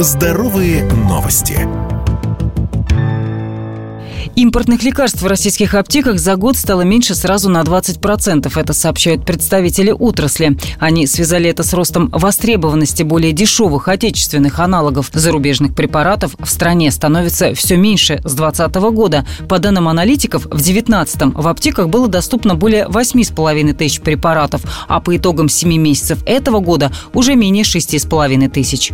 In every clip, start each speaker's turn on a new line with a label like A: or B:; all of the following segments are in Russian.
A: Здоровые новости.
B: Импортных лекарств в российских аптеках за год стало меньше сразу на 20%. Это сообщают представители отрасли. Они связали это с ростом востребованности более дешевых отечественных аналогов зарубежных препаратов в стране становится все меньше с 2020 года. По данным аналитиков, в 2019 в аптеках было доступно более 8,5 тысяч препаратов, а по итогам 7 месяцев этого года уже менее 6,5 тысяч.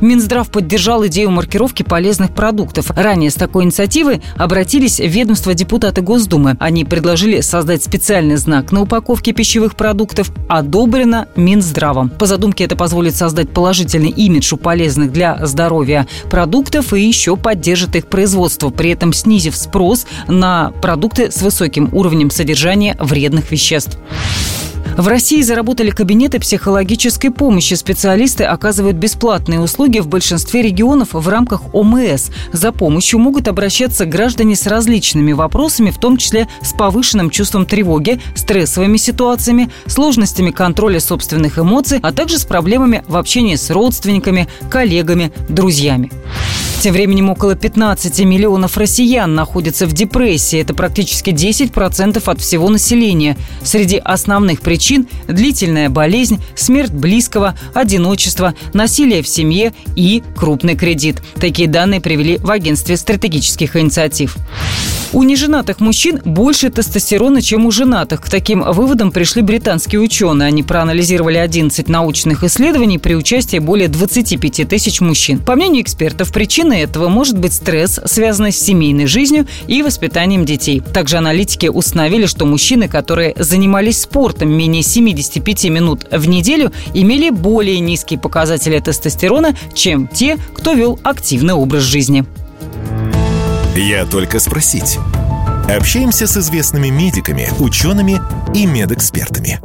B: Минздрав поддержал идею маркировки полезных продуктов. Ранее с такой инициативой обратились в ведомство депутаты Госдумы. Они предложили создать специальный знак на упаковке пищевых продуктов «Одобрено Минздравом». По задумке это позволит создать положительный имидж у полезных для здоровья продуктов и еще поддержит их производство, при этом снизив спрос на продукты с высоким уровнем содержания вредных веществ. В России заработали кабинеты психологической помощи. Специалисты оказывают бесплатные услуги в большинстве регионов в рамках ОМС. За помощью могут обращаться граждане с различными вопросами, в том числе с повышенным чувством тревоги, стрессовыми ситуациями, сложностями контроля собственных эмоций, а также с проблемами в общении с родственниками, коллегами, друзьями. Тем временем около 15 миллионов россиян находятся в депрессии. Это практически 10% от всего населения. Среди основных причин – длительная болезнь, смерть близкого, одиночество, насилие в семье и крупный кредит. Такие данные привели в агентстве стратегических инициатив. У неженатых мужчин больше тестостерона, чем у женатых. К таким выводам пришли британские ученые. Они проанализировали 11 научных исследований при участии более 25 тысяч мужчин. По мнению экспертов, причиной этого может быть стресс, связанный с семейной жизнью и воспитанием детей. Также аналитики установили, что мужчины, которые занимались спортом менее 75 минут в неделю, имели более низкие показатели тестостерона, чем те, кто вел активный образ жизни.
A: Я только спросить. Общаемся с известными медиками, учеными и медэкспертами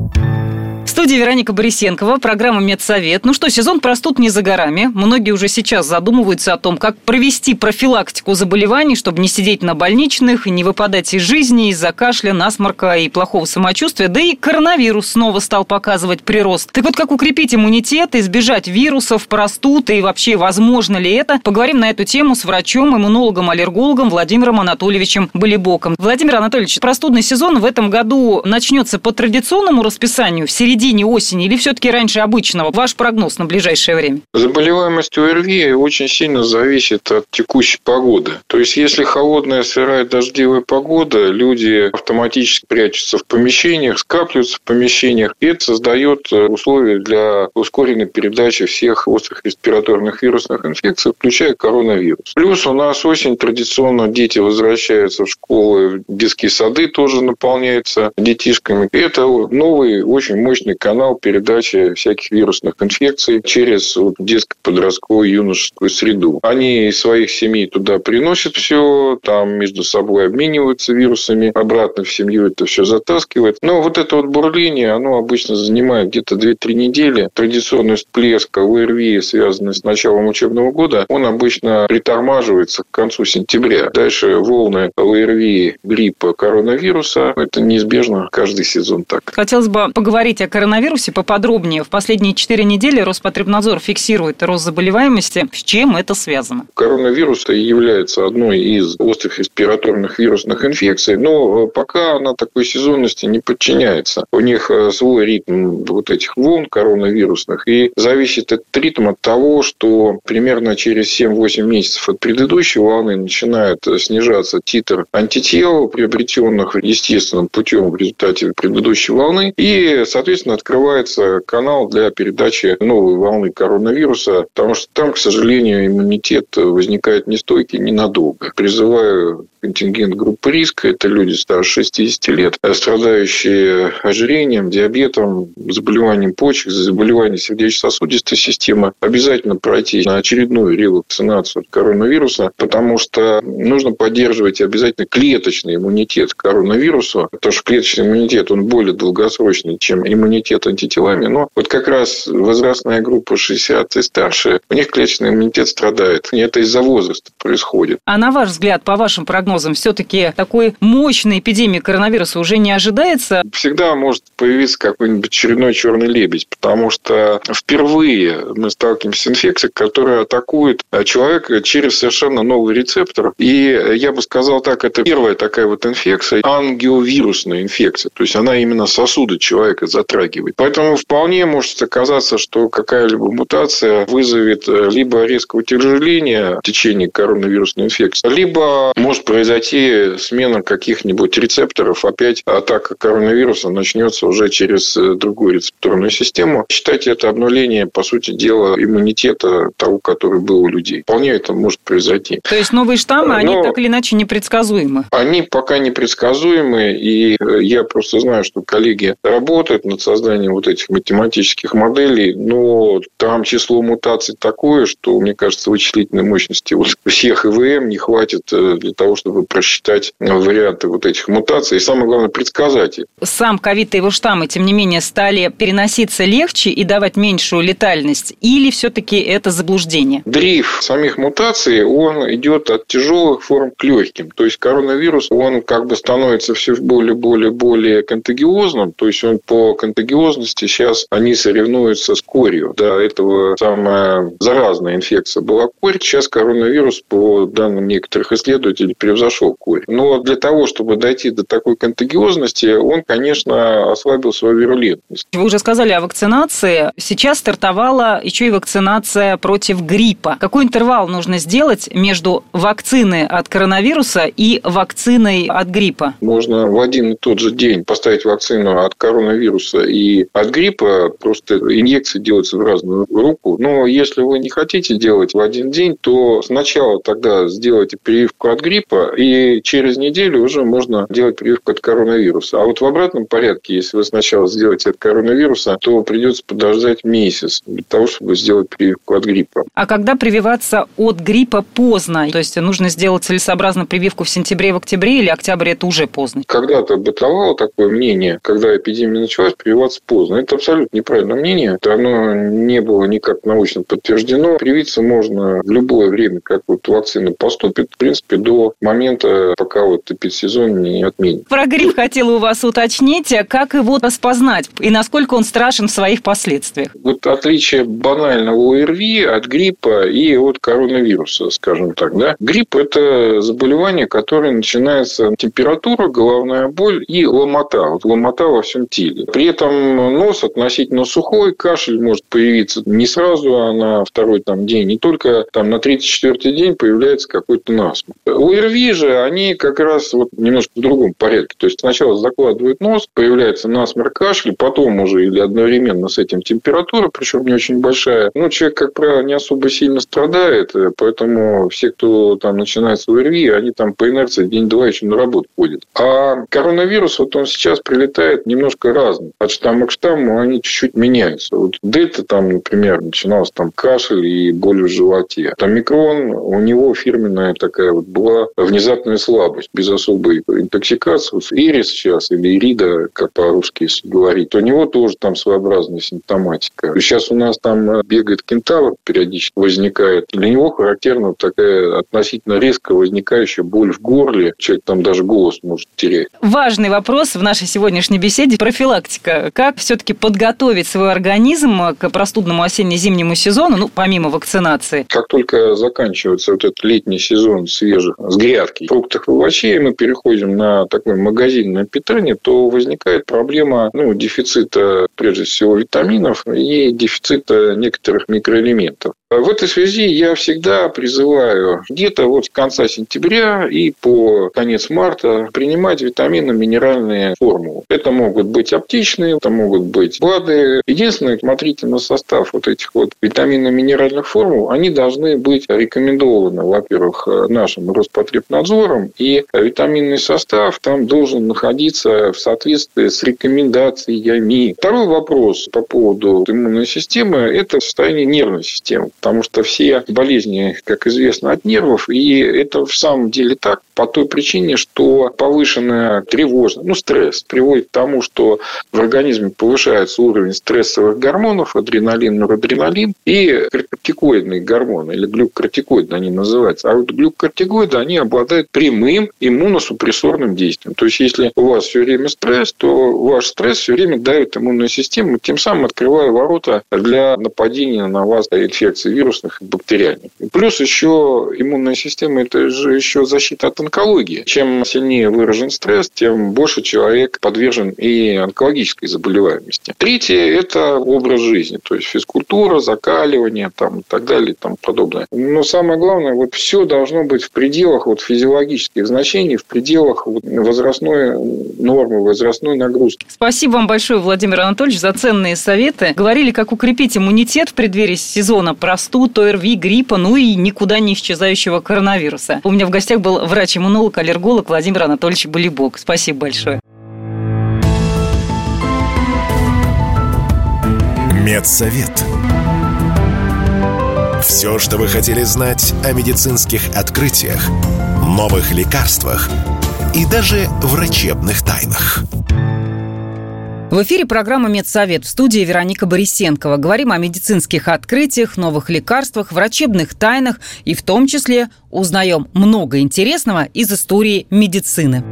B: студии Вероника Борисенкова, программа «Медсовет». Ну что, сезон простуд не за горами. Многие уже сейчас задумываются о том, как провести профилактику заболеваний, чтобы не сидеть на больничных не выпадать из жизни из-за кашля, насморка и плохого самочувствия. Да и коронавирус снова стал показывать прирост. Так вот, как укрепить иммунитет, избежать вирусов, простуд и вообще возможно ли это? Поговорим на эту тему с врачом, иммунологом, аллергологом Владимиром Анатольевичем Болибоком. Владимир Анатольевич, простудный сезон в этом году начнется по традиционному расписанию в середине середине осени или все-таки раньше обычного? Ваш прогноз на ближайшее время?
C: Заболеваемость ОРВИ очень сильно зависит от текущей погоды. То есть, если холодная, сырая, дождливая погода, люди автоматически прячутся в помещениях, скапливаются в помещениях, и это создает э, условия для ускоренной передачи всех острых респираторных вирусных инфекций, включая коронавирус. Плюс у нас осень традиционно дети возвращаются в школы, детские сады тоже наполняются детишками. Это новый, очень мощный канал передачи всяких вирусных инфекций через детско-подростковую юношескую среду. Они из своих семей туда приносят все, там между собой обмениваются вирусами, обратно в семью это все затаскивает. Но вот это вот бурление, оно обычно занимает где-то 2-3 недели. Традиционный всплеск ОРВИ, связанный с началом учебного года, он обычно притормаживается к концу сентября. Дальше волны ОРВИ, гриппа, коронавируса. Это неизбежно каждый сезон так.
B: Хотелось бы поговорить о коронавирусе коронавирусе поподробнее. В последние четыре недели Роспотребнадзор фиксирует рост заболеваемости. С чем это связано?
C: Коронавирус является одной из острых респираторных вирусных инфекций, но пока она такой сезонности не подчиняется. У них э, свой ритм вот этих волн коронавирусных, и зависит этот ритм от того, что примерно через 7-8 месяцев от предыдущей волны начинает снижаться титр антител, приобретенных естественным путем в результате предыдущей волны, и, соответственно, открывается канал для передачи новой волны коронавируса, потому что там, к сожалению, иммунитет возникает нестойкий ненадолго. Призываю контингент группы риска. Это люди старше 60 лет, страдающие ожирением, диабетом, заболеванием почек, заболеванием сердечно-сосудистой системы. Обязательно пройти на очередную ревакцинацию от коронавируса, потому что нужно поддерживать обязательно клеточный иммунитет к коронавирусу, потому что клеточный иммунитет, он более долгосрочный, чем иммунитет антителами. Но вот как раз возрастная группа 60 и старше, у них клеточный иммунитет страдает. И это из-за возраста происходит.
B: А на ваш взгляд, по вашим прогнозам, прогнозам, все-таки такой мощной эпидемии коронавируса уже не ожидается?
C: Всегда может появиться какой-нибудь очередной черный лебедь, потому что впервые мы сталкиваемся с инфекцией, которая атакует человека через совершенно новый рецептор. И я бы сказал так, это первая такая вот инфекция, ангиовирусная инфекция. То есть она именно сосуды человека затрагивает. Поэтому вполне может оказаться, что какая-либо мутация вызовет либо резкое утяжеление в течение коронавирусной инфекции, либо может произойти смена каких-нибудь рецепторов, опять атака коронавируса начнется уже через э, другую рецепторную систему. Считайте это обнуление, по сути дела, иммунитета того, который был у людей. Вполне это может произойти.
B: То есть новые штаммы, они Но так или иначе непредсказуемы?
C: Они пока непредсказуемы, и э, я просто знаю, что коллеги работают над созданием вот этих математических моделей, но там число мутаций такое, что, мне кажется, вычислительной мощности у всех ИВМ не хватит э, для того, чтобы чтобы просчитать варианты вот этих мутаций и, самое главное, предсказать их.
B: Сам ковид и его штаммы, тем не менее, стали переноситься легче и давать меньшую летальность? Или все-таки это заблуждение?
C: Дрейф самих мутаций, он идет от тяжелых форм к легким. То есть коронавирус, он как бы становится все более-более-более контагиозным. То есть он по контагиозности сейчас они соревнуются с корью. До этого самая заразная инфекция была корь. Сейчас коронавирус, по данным некоторых исследователей, превзошел корь. Но для того, чтобы дойти до такой контагиозности, он, конечно, ослабил свою вирулентность.
B: Вы уже сказали о вакцинации. Сейчас стартовала еще и вакцинация против гриппа. Какой интервал нужно сделать между вакциной от коронавируса и вакциной от гриппа?
C: Можно в один и тот же день поставить вакцину от коронавируса и от гриппа. Просто инъекции делаются в разную руку. Но если вы не хотите делать в один день, то сначала тогда сделайте прививку от гриппа, и через неделю уже можно делать прививку от коронавируса. А вот в обратном порядке, если вы сначала сделаете от коронавируса, то придется подождать месяц для того, чтобы сделать прививку от гриппа.
B: А когда прививаться от гриппа поздно? То есть нужно сделать целесообразно прививку в сентябре, в октябре или октябре это уже поздно?
C: Когда-то бытовало такое мнение, когда эпидемия началась, прививаться поздно. Это абсолютно неправильное мнение. Оно не было никак научно подтверждено. Привиться можно в любое время, как вот вакцина поступит, в принципе, до момента момента, пока вот эпидсезон не отменит.
B: Про грипп хотела у вас уточнить, а как его распознать и насколько он страшен в своих последствиях?
C: Вот отличие банального ОРВИ от гриппа и от коронавируса, скажем так. Да? Грипп – это заболевание, которое начинается температура, головная боль и ломота. Вот ломота во всем теле. При этом нос относительно сухой, кашель может появиться не сразу, а на второй там, день. Не только там, на 34-й день появляется какой-то насморк. ОРВИ же, они как раз вот немножко в другом порядке. То есть сначала закладывают нос, появляется насморк, кашель, потом уже или одновременно с этим температура, причем не очень большая. Ну, человек, как правило, не особо сильно страдает, э, поэтому все, кто там начинает с ОРВИ, они там по инерции день-два еще на работу ходят. А коронавирус, вот он сейчас прилетает немножко разный. От штамма к штамму они чуть-чуть меняются. Вот дельта там, например, начиналась там кашель и боль в животе. Там микрон, у него фирменная такая вот была внезапная слабость, без особой интоксикации. Вот Ирис сейчас, или Ирида, как по-русски если говорить, у него тоже там своеобразная симптоматика. Сейчас у нас там э, бегает кентавр, периодически возникает. Для него характерна такая относительно резко возникающая боль в горле. Человек там даже голос может терять.
B: Важный вопрос в нашей сегодняшней беседе – профилактика. Как все-таки подготовить свой организм к простудному осенне-зимнему сезону, ну, помимо вакцинации?
C: Как только заканчивается вот этот летний сезон свежих с порядке фруктов и овощей, мы переходим на такое магазинное питание, то возникает проблема ну, дефицита, прежде всего, витаминов и дефицита некоторых микроэлементов. В этой связи я всегда призываю где-то вот с конца сентября и по конец марта принимать витаминно-минеральные формулы. Это могут быть аптечные, это могут быть БАДы. Единственное, смотрите на состав вот этих вот витаминно-минеральных формул, они должны быть рекомендованы, во-первых, нашим Роспотребнадзором, и витаминный состав там должен находиться в соответствии с рекомендациями. Второй вопрос по поводу иммунной системы – это состояние нервной системы потому что все болезни, как известно, от нервов, и это в самом деле так по той причине, что повышенная тревожность, ну, стресс приводит к тому, что в организме повышается уровень стрессовых гормонов, адреналин, норадреналин и глюкокортикоидные гормоны, или глюкокортикоиды они называются. А вот глюкокортикоиды, они обладают прямым иммуносупрессорным действием. То есть, если у вас все время стресс, то ваш стресс все время давит иммунную систему, тем самым открывая ворота для нападения на вас инфекции вирусных и бактериальных. Плюс еще иммунная система – это же еще защита от онкологии. Чем сильнее выражен стресс, тем больше человек подвержен и онкологической заболеваемости. Третье – это образ жизни, то есть физкультура, закаливание там, и так далее и тому подобное. Но самое главное, вот все должно быть в пределах вот, физиологических значений, в пределах вот, возрастной нормы, возрастной нагрузки.
B: Спасибо вам большое, Владимир Анатольевич, за ценные советы. Говорили, как укрепить иммунитет в преддверии сезона простуд, ОРВИ, гриппа, ну и никуда не исчезающего коронавируса. У меня в гостях был врач-иммунолог, аллерголог Владимир Анатольевич Болибок. Спасибо большое.
A: Медсовет. Все, что вы хотели знать о медицинских открытиях, новых лекарствах и даже врачебных тайнах.
B: В эфире программа «Медсовет» в студии Вероника Борисенкова. Говорим о медицинских открытиях, новых лекарствах, врачебных тайнах и в том числе узнаем много интересного из истории медицины.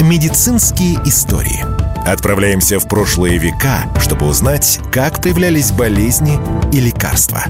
A: Медицинские истории. Отправляемся в прошлые века, чтобы узнать, как появлялись болезни и лекарства.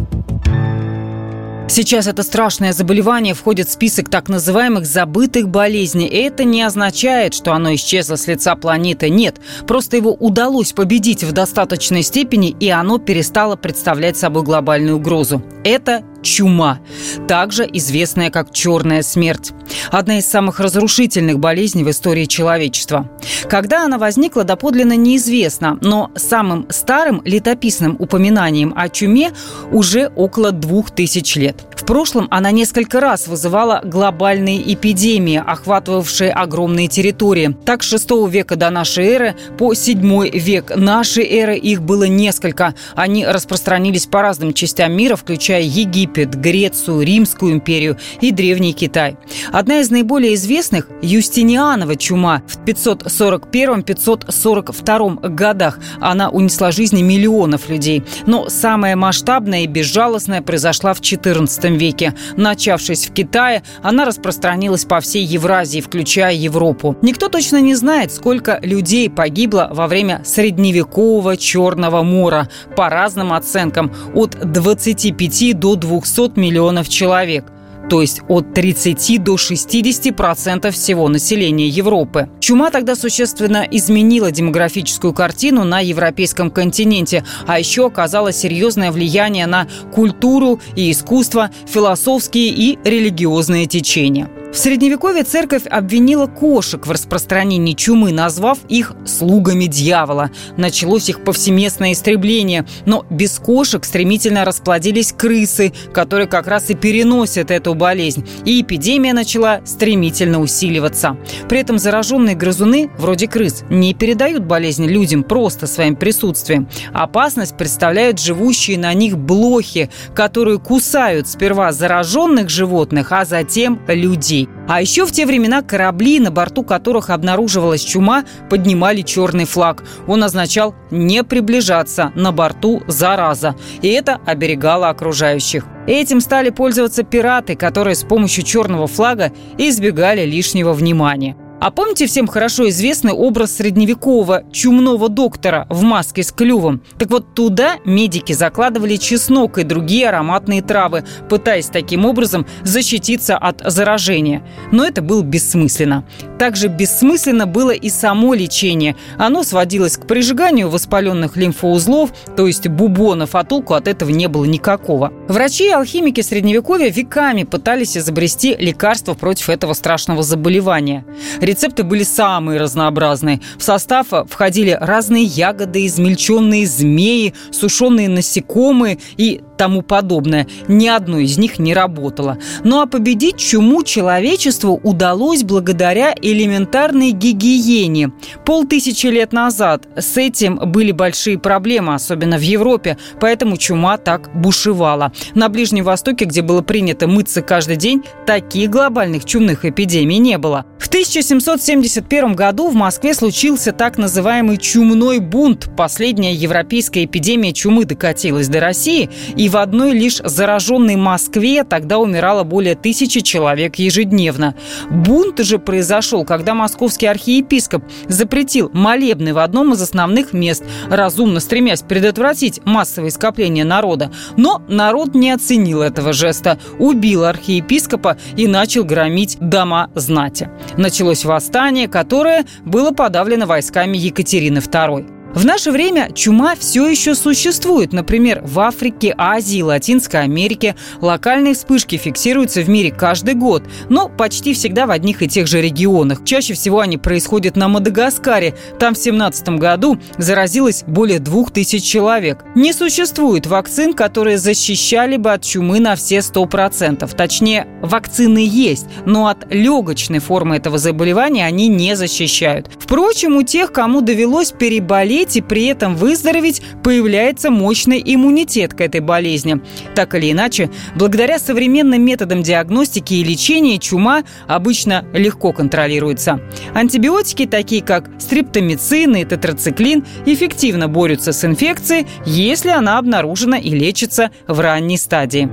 B: Сейчас это страшное заболевание входит в список так называемых забытых болезней. И это не означает, что оно исчезло с лица планеты. Нет, просто его удалось победить в достаточной степени, и оно перестало представлять собой глобальную угрозу. Это чума, также известная как черная смерть. Одна из самых разрушительных болезней в истории человечества. Когда она возникла, доподлинно неизвестно, но самым старым летописным упоминанием о чуме уже около двух тысяч лет. В прошлом она несколько раз вызывала глобальные эпидемии, охватывавшие огромные территории. Так, с 6 века до нашей эры по 7 век нашей эры их было несколько. Они распространились по разным частям мира, включая Египет, Грецию, Римскую империю и Древний Китай. Одна из наиболее известных – Юстинианова чума в 541-542 годах. Она унесла жизни миллионов людей. Но самая масштабная и безжалостная произошла в XIV веке. Начавшись в Китае, она распространилась по всей Евразии, включая Европу. Никто точно не знает, сколько людей погибло во время средневекового Черного мора. По разным оценкам – от 25 до 200 миллионов человек – то есть от 30 до 60 процентов всего населения Европы. Чума тогда существенно изменила демографическую картину на европейском континенте, а еще оказала серьезное влияние на культуру и искусство, философские и религиозные течения. В Средневековье церковь обвинила кошек в распространении чумы, назвав их «слугами дьявола». Началось их повсеместное истребление, но без кошек стремительно расплодились крысы, которые как раз и переносят эту болезнь. И эпидемия начала стремительно усиливаться. При этом зараженные грызуны, вроде крыс, не передают болезнь людям просто своим присутствием. Опасность представляют живущие на них блохи, которые кусают сперва зараженных животных, а затем людей людей. А еще в те времена корабли, на борту которых обнаруживалась чума, поднимали черный флаг. Он означал «не приближаться, на борту зараза». И это оберегало окружающих. Этим стали пользоваться пираты, которые с помощью черного флага избегали лишнего внимания. А помните всем хорошо известный образ средневекового чумного доктора в маске с клювом? Так вот туда медики закладывали чеснок и другие ароматные травы, пытаясь таким образом защититься от заражения. Но это было бессмысленно. Также бессмысленно было и само лечение. Оно сводилось к прижиганию воспаленных лимфоузлов, то есть бубонов, а толку от этого не было никакого. Врачи и алхимики Средневековья веками пытались изобрести лекарства против этого страшного заболевания. Рецепты были самые разнообразные. В состав входили разные ягоды, измельченные змеи, сушеные насекомые и тому подобное. Ни одно из них не работало. Ну а победить чуму человечеству удалось благодаря элементарной гигиене. Полтысячи лет назад с этим были большие проблемы, особенно в Европе, поэтому чума так бушевала. На Ближнем Востоке, где было принято мыться каждый день, таких глобальных чумных эпидемий не было. В 1771 году в Москве случился так называемый чумной бунт. Последняя европейская эпидемия чумы докатилась до России, и в одной лишь зараженной Москве тогда умирало более тысячи человек ежедневно. Бунт же произошел, когда московский архиепископ запретил молебны в одном из основных мест, разумно стремясь предотвратить массовое скопление народа. Но народ не оценил этого жеста, убил архиепископа и начал громить дома знати. Началось восстание, которое было подавлено войсками Екатерины II. В наше время чума все еще существует. Например, в Африке, Азии, Латинской Америке локальные вспышки фиксируются в мире каждый год, но почти всегда в одних и тех же регионах. Чаще всего они происходят на Мадагаскаре. Там в 2017 году заразилось более двух тысяч человек. Не существует вакцин, которые защищали бы от чумы на все 100%. Точнее, вакцины есть, но от легочной формы этого заболевания они не защищают. Впрочем, у тех, кому довелось переболеть заболеть и при этом выздороветь, появляется мощный иммунитет к этой болезни. Так или иначе, благодаря современным методам диагностики и лечения чума обычно легко контролируется. Антибиотики, такие как стриптомицин и тетрациклин, эффективно борются с инфекцией, если она обнаружена и лечится в ранней стадии.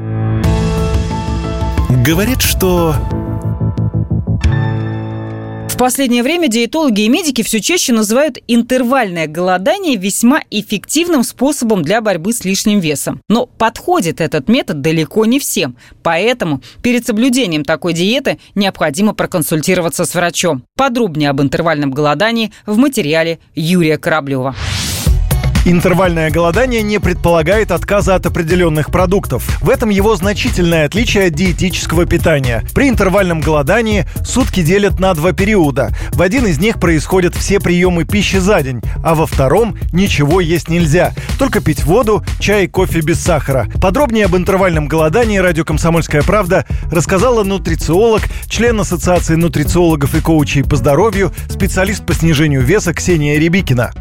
A: Говорит, что
B: в последнее время диетологи и медики все чаще называют интервальное голодание весьма эффективным способом для борьбы с лишним весом. Но подходит этот метод далеко не всем. Поэтому перед соблюдением такой диеты необходимо проконсультироваться с врачом. Подробнее об интервальном голодании в материале Юрия Кораблева.
D: Интервальное голодание не предполагает отказа от определенных продуктов. В этом его значительное отличие от диетического питания. При интервальном голодании сутки делят на два периода. В один из них происходят все приемы пищи за день, а во втором ничего есть нельзя. Только пить воду, чай, кофе без сахара. Подробнее об интервальном голодании радио «Комсомольская правда» рассказала нутрициолог, член Ассоциации нутрициологов и коучей по здоровью, специалист по снижению веса Ксения Рябикина.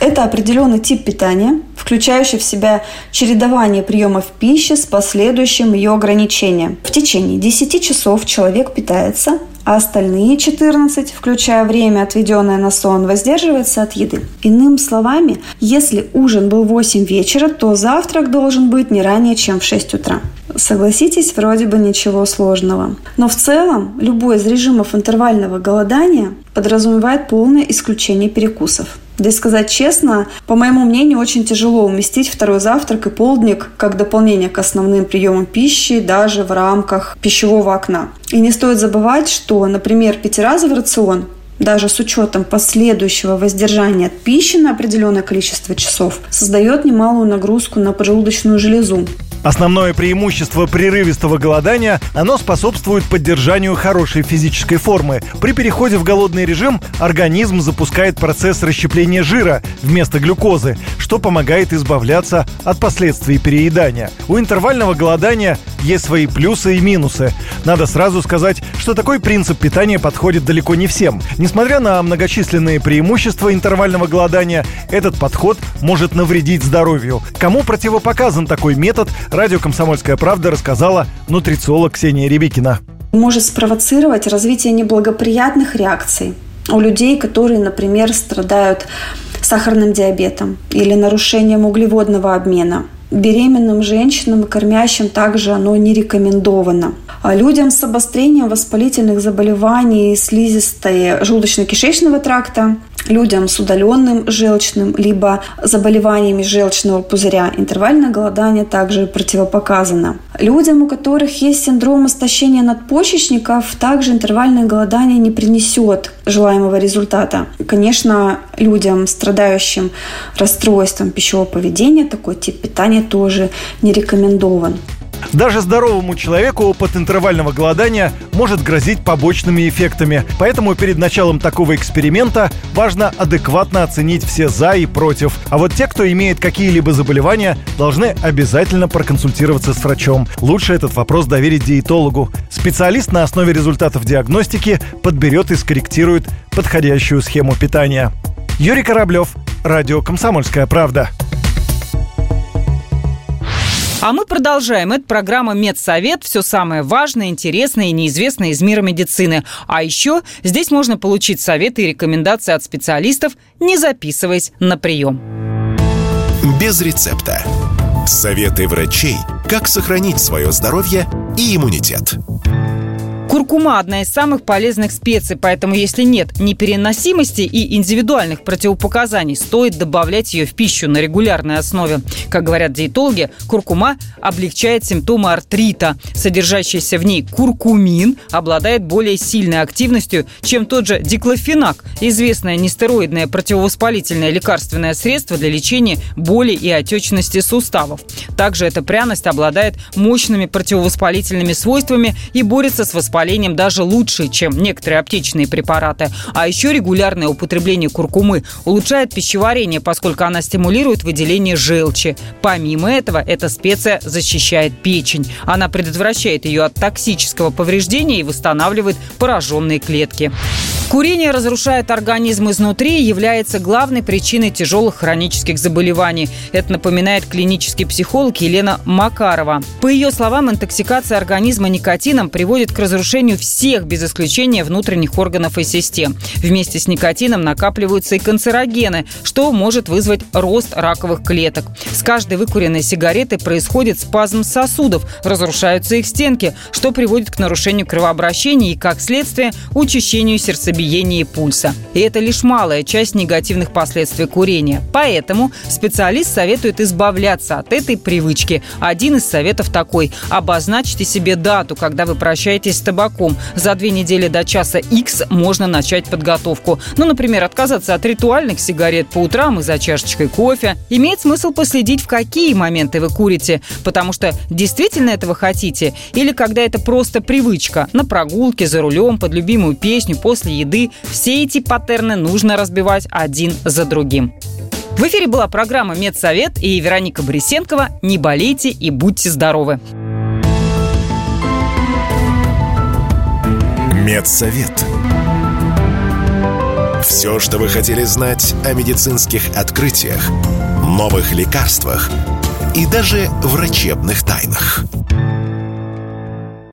E: Это определенный тип питания, включающий в себя чередование приемов пищи с последующим ее ограничением. В течение 10 часов человек питается, а остальные 14, включая время, отведенное на сон, воздерживается от еды. Иными словами, если ужин был в 8 вечера, то завтрак должен быть не ранее, чем в 6 утра. Согласитесь, вроде бы ничего сложного. Но в целом любой из режимов интервального голодания подразумевает полное исключение перекусов. Да и сказать честно, по моему мнению, очень тяжело уместить второй завтрак и полдник как дополнение к основным приемам пищи даже в рамках пищевого окна. И не стоит забывать, что, например, пятиразовый рацион даже с учетом последующего воздержания от пищи на определенное количество часов, создает немалую нагрузку на поджелудочную железу.
D: Основное преимущество прерывистого голодания – оно способствует поддержанию хорошей физической формы. При переходе в голодный режим организм запускает процесс расщепления жира вместо глюкозы, что помогает избавляться от последствий переедания. У интервального голодания есть свои плюсы и минусы. Надо сразу сказать, что такой принцип питания подходит далеко не всем. Несмотря на многочисленные преимущества интервального голодания, этот подход может навредить здоровью. Кому противопоказан такой метод, радио «Комсомольская правда» рассказала нутрициолог Ксения Рябикина.
E: Может спровоцировать развитие неблагоприятных реакций у людей, которые, например, страдают сахарным диабетом или нарушением углеводного обмена беременным женщинам и кормящим также оно не рекомендовано. А людям с обострением воспалительных заболеваний слизистой желудочно-кишечного тракта людям с удаленным желчным либо заболеваниями желчного пузыря интервальное голодание также противопоказано. Людям, у которых есть синдром истощения надпочечников, также интервальное голодание не принесет желаемого результата. Конечно, людям, страдающим расстройством пищевого поведения, такой тип питания тоже не рекомендован.
D: Даже здоровому человеку опыт интервального голодания может грозить побочными эффектами. Поэтому перед началом такого эксперимента важно адекватно оценить все «за» и «против». А вот те, кто имеет какие-либо заболевания, должны обязательно проконсультироваться с врачом. Лучше этот вопрос доверить диетологу. Специалист на основе результатов диагностики подберет и скорректирует подходящую схему питания. Юрий Кораблев, Радио «Комсомольская правда».
B: А мы продолжаем. Это программа «Медсовет». Все самое важное, интересное и неизвестное из мира медицины. А еще здесь можно получить советы и рекомендации от специалистов, не записываясь на прием.
A: Без рецепта. Советы врачей, как сохранить свое здоровье и иммунитет.
B: Куркума – одна из самых полезных специй, поэтому если нет непереносимости и индивидуальных противопоказаний, стоит добавлять ее в пищу на регулярной основе. Как говорят диетологи, куркума облегчает симптомы артрита. Содержащийся в ней куркумин обладает более сильной активностью, чем тот же диклофенак, известное нестероидное противовоспалительное лекарственное средство для лечения боли и отечности суставов. Также эта пряность обладает мощными противовоспалительными свойствами и борется с воспалением воспалением даже лучше, чем некоторые аптечные препараты. А еще регулярное употребление куркумы улучшает пищеварение, поскольку она стимулирует выделение желчи. Помимо этого, эта специя защищает печень. Она предотвращает ее от токсического повреждения и восстанавливает пораженные клетки. Курение разрушает организм изнутри и является главной причиной тяжелых хронических заболеваний. Это напоминает клинический психолог Елена Макарова. По ее словам, интоксикация организма никотином приводит к разрушению всех, без исключения внутренних органов и систем. Вместе с никотином накапливаются и канцерогены, что может вызвать рост раковых клеток. С каждой выкуренной сигареты происходит спазм сосудов, разрушаются их стенки, что приводит к нарушению кровообращения и, как следствие, учащению сердцебиения биении пульса. И это лишь малая часть негативных последствий курения. Поэтому специалист советует избавляться от этой привычки. Один из советов такой – обозначьте себе дату, когда вы прощаетесь с табаком. За две недели до часа X можно начать подготовку. Ну, например, отказаться от ритуальных сигарет по утрам и за чашечкой кофе. Имеет смысл последить, в какие моменты вы курите, потому что действительно этого хотите, или когда это просто привычка – на прогулке, за рулем, под любимую песню, после еды еды. Все эти паттерны нужно разбивать один за другим. В эфире была программа «Медсовет» и Вероника Борисенкова. Не болейте и будьте здоровы!
A: Медсовет. Все, что вы хотели знать о медицинских открытиях, новых лекарствах и даже врачебных тайнах –